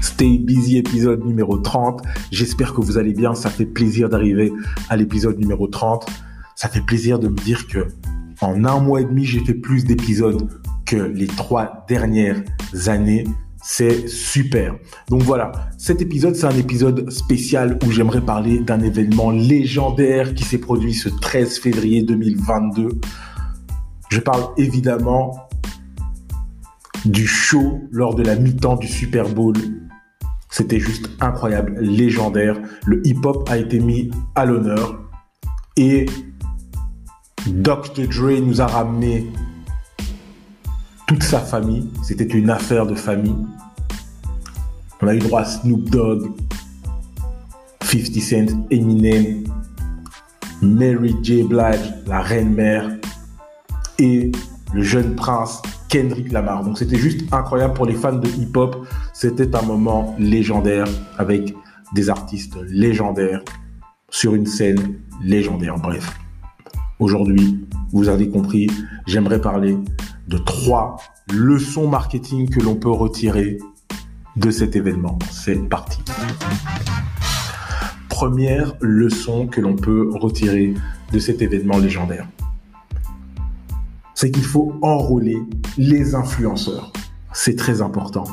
Stay Busy épisode numéro 30. J'espère que vous allez bien. Ça fait plaisir d'arriver à l'épisode numéro 30. Ça fait plaisir de me dire que en un mois et demi, j'ai fait plus d'épisodes que les trois dernières années. C'est super. Donc voilà, cet épisode, c'est un épisode spécial où j'aimerais parler d'un événement légendaire qui s'est produit ce 13 février 2022. Je parle évidemment du show lors de la mi-temps du Super Bowl. C'était juste incroyable, légendaire. Le hip-hop a été mis à l'honneur et Dr. Dre nous a ramené toute sa famille. C'était une affaire de famille. On a eu droit à Snoop Dogg, 50 Cent, Eminem, Mary J. Blige, la reine-mère, et le jeune prince Kendrick Lamar. Donc c'était juste incroyable pour les fans de hip-hop. C'était un moment légendaire avec des artistes légendaires sur une scène légendaire. Bref, aujourd'hui, vous avez compris, j'aimerais parler de trois leçons marketing que l'on peut retirer de cet événement. C'est parti. Première leçon que l'on peut retirer de cet événement légendaire c'est qu'il faut enrôler les influenceurs. C'est très important.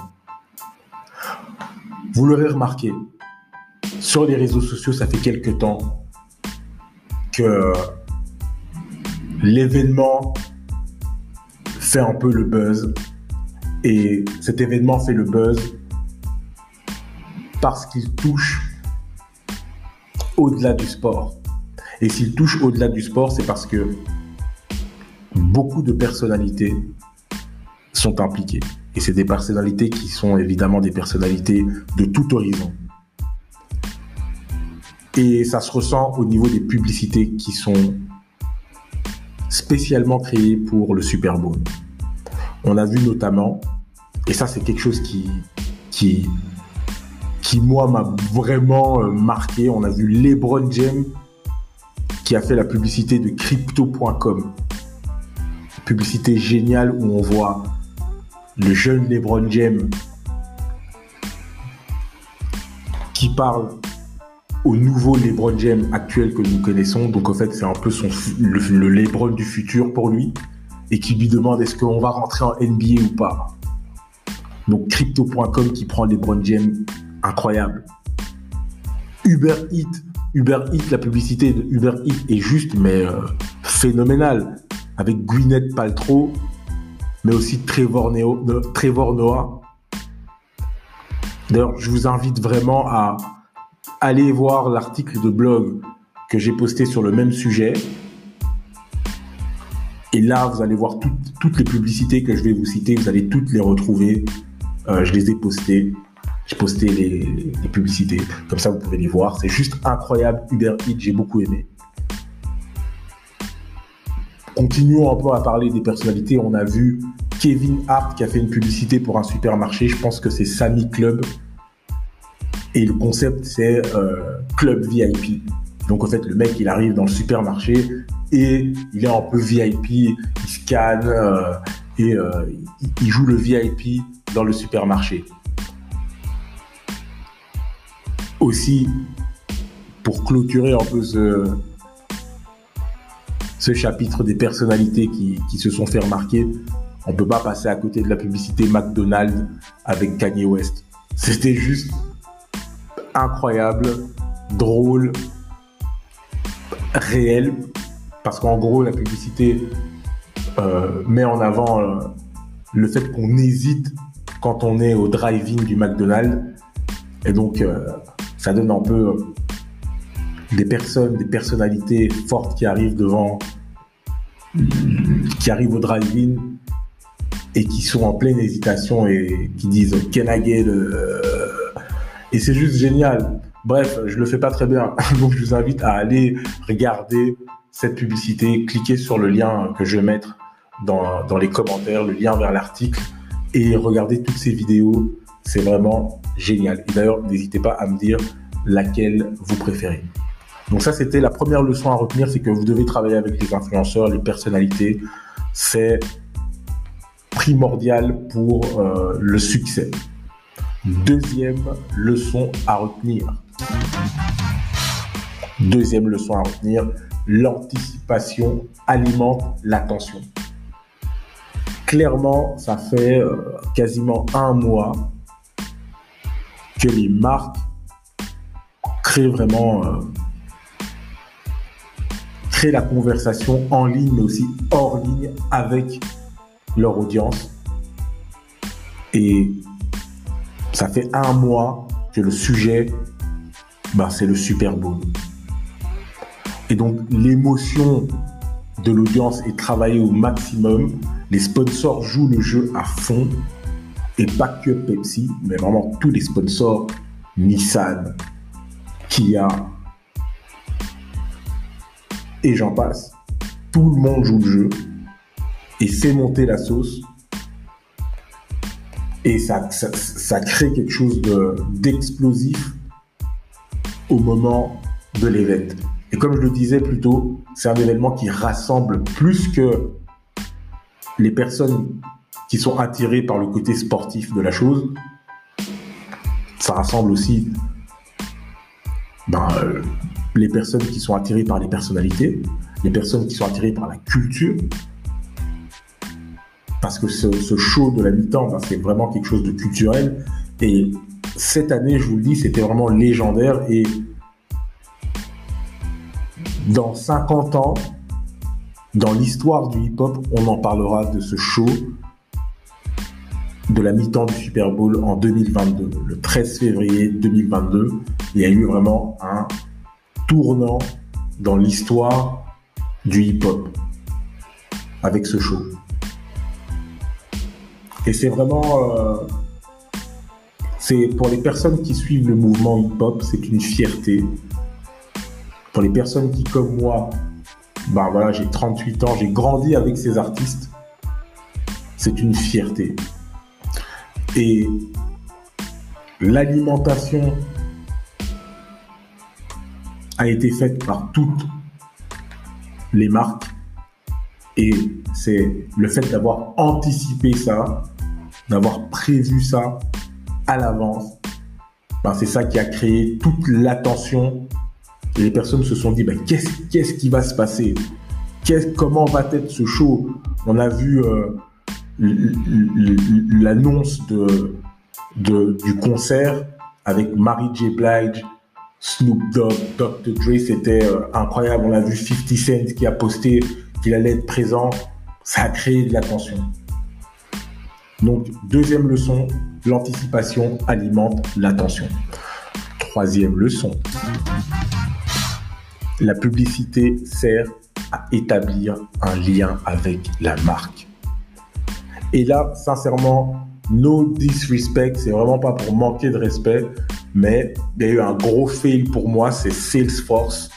Vous l'aurez remarqué, sur les réseaux sociaux, ça fait quelque temps que l'événement fait un peu le buzz. Et cet événement fait le buzz parce qu'il touche au-delà du sport. Et s'il touche au-delà du sport, c'est parce que beaucoup de personnalités sont impliquées. Et c'est des personnalités qui sont évidemment des personnalités de tout horizon. Et ça se ressent au niveau des publicités qui sont spécialement créées pour le Super Bowl. On a vu notamment, et ça c'est quelque chose qui, qui, moi m'a vraiment euh, marqué, on a vu LeBron James qui a fait la publicité de crypto.com publicité géniale où on voit le jeune LeBron James qui parle au nouveau LeBron James actuel que nous connaissons. Donc en fait, c'est un peu le, LeBron du futur pour lui et qui lui demande est-ce qu'on va rentrer en NBA ou pas. Donc crypto.com qui prend LeBron James, incroyable. Uber Eats, Uber Eats, la publicité de Uber Eats est juste mais euh, phénoménale avec Gwyneth Paltrow, mais aussi Trevor, Noah. D'ailleurs, je vous invite vraiment à aller voir l'article de blog que j'ai posté sur le même sujet. Et là, vous allez voir toutes les publicités que je vais vous citer, vous allez toutes les retrouver. Euh, je les ai postées. J'ai posté les, les, publicités, comme ça vous pouvez les voir. C'est juste incroyable. Uber Eats, j'ai beaucoup aimé. Continuons un peu à parler des personnalités. On a vu Kevin Hart qui a fait une publicité pour un supermarché. Je pense que c'est Sammy Club. Et le concept, c'est euh, Club VIP. Donc en fait, le mec, il arrive dans le supermarché et il est un peu VIP. Il scanne euh, et euh, il joue le VIP dans le supermarché. Aussi, pour clôturer un peu ce, ce chapitre des personnalités qui, qui se sont fait remarquer, on peut pas passer à côté de la publicité McDonald's avec Kanye West. C'était juste incroyable, drôle, réel, parce qu'en gros, la publicité euh, met en avant euh, le fait qu'on hésite quand on est au drive-in du McDonald's. Et donc, euh, ça donne un peu des personnes, des personnalités fortes qui arrivent devant qui arrivent au drive-in et qui sont en pleine hésitation et qui disent Can get Et c'est juste génial. Bref, je le fais pas très bien. Donc je vous invite à aller regarder cette publicité, cliquer sur le lien que je vais mettre dans, dans les commentaires, le lien vers l'article et regarder toutes ces vidéos. C'est vraiment génial. Et d'ailleurs, n'hésitez pas à me dire laquelle vous préférez. Donc ça, c'était la première leçon à retenir, c'est que vous devez travailler avec les influenceurs, les personnalités. C'est primordial pour euh, le succès. Deuxième leçon à retenir. Deuxième leçon à retenir, l'anticipation alimente l'attention. Clairement, ça fait euh, quasiment un mois que les marques créent vraiment euh, créent la conversation en ligne mais aussi hors ligne avec leur audience. Et ça fait un mois que le sujet, bah, c'est le Super Bowl. Et donc l'émotion de l'audience est travaillée au maximum. Les sponsors jouent le jeu à fond. Et pas que Pepsi, mais vraiment tous les sponsors, Nissan, Kia, et j'en passe. Tout le monde joue le jeu et fait monter la sauce. Et ça, ça, crée quelque chose d'explosif au moment de l'événement. Et comme je le disais plus tôt, c'est un événement qui rassemble plus que les personnes qui sont attirées par le côté sportif de la chose. Ça rassemble aussi ben, euh, les personnes qui sont attirées par les personnalités, les personnes qui sont attirées par la culture. Parce que ce, show de la mi-temps, ben, c'est vraiment quelque chose de culturel. Et cette année, je vous le dis, c'était vraiment légendaire. Et dans 50 ans, dans l'histoire du hip-hop, on en parlera de ce show de la mi-temps du Super Bowl en 2022. Le 13 février 2022, il y a eu vraiment un tournant dans l'histoire du hip-hop avec ce show. Et c'est vraiment... Euh, c'est pour les personnes qui suivent le mouvement hip-hop, c'est une fierté pour les personnes qui, comme moi, ben voilà, j'ai 38 ans, j'ai grandi avec ces artistes, c'est une fierté. Et l'alimentation a été faite par toutes les marques. Et c'est le fait d'avoir anticipé ça, d'avoir prévu ça à l'avance, ben c'est ça qui a créé toute l'attention. Les personnes se sont dit, bah, qu'est-ce, qu'est-ce qui va se passer? Comment va être ce show? On a vu euh, l'annonce de, du concert avec Mary J. Blige, Snoop Dogg, Dr. Dre, c'était euh, incroyable. On a vu 50 Cent qui a posté qu'il allait être présent. Ça a créé de l'attention. Donc, deuxième leçon, l'anticipation alimente l'attention. Troisième leçon, la publicité sert à établir un lien avec la marque. Et là, sincèrement, no disrespect, c'est vraiment pas pour manquer de respect, mais il y a eu un gros fail pour moi, c'est Salesforce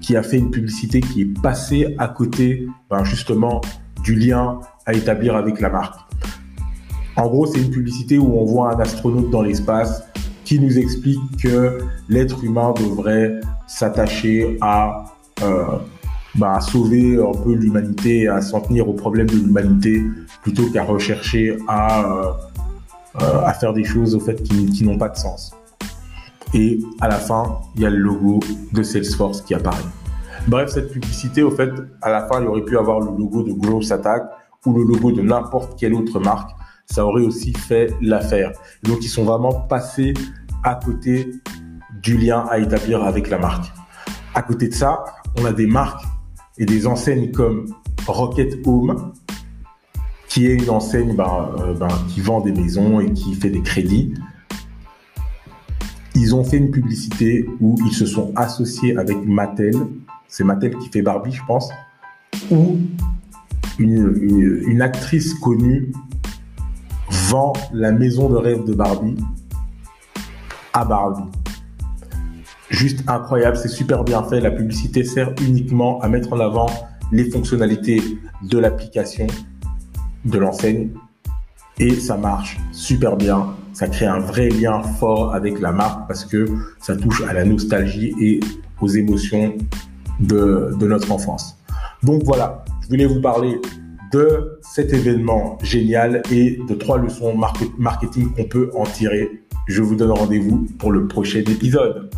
qui a fait une publicité qui est passée à côté, ben justement, du lien à établir avec la marque. En gros, c'est une publicité où on voit un astronaute dans l'espace qui nous explique que l'être humain devrait s'attacher à, euh, bah, sauver un peu l'humanité, à s'en tenir aux problèmes de l'humanité, plutôt qu'à rechercher à, euh, euh, à faire des choses au fait qui n'ont pas de sens. Et à la fin, il y a le logo de Salesforce qui apparaît. Bref, cette publicité, au fait, à la fin, il aurait pu avoir le logo de Growth Attack ou le logo de n'importe quelle autre marque. Ça aurait aussi fait l'affaire. Donc, ils sont vraiment passés à côté du lien à établir avec la marque. À côté de ça, on a des marques et des enseignes comme Rocket Home, qui est une enseigne ben, euh, ben, qui vend des maisons et qui fait des crédits. Ils ont fait une publicité où ils se sont associés avec Mattel. C'est Mattel qui fait Barbie, je pense. Où une, une actrice connue vend la maison de rêve de Barbie à Barbie juste incroyable, c'est super bien fait. La publicité sert uniquement à mettre en avant les fonctionnalités de l'application, de l'enseigne, et ça marche super bien. Ça crée un vrai lien fort avec la marque parce que ça touche à la nostalgie et aux émotions de, notre enfance. Donc voilà, je voulais vous parler de cet événement génial et de trois leçons marketing qu'on peut en tirer je vous donne rendez-vous pour le prochain épisode.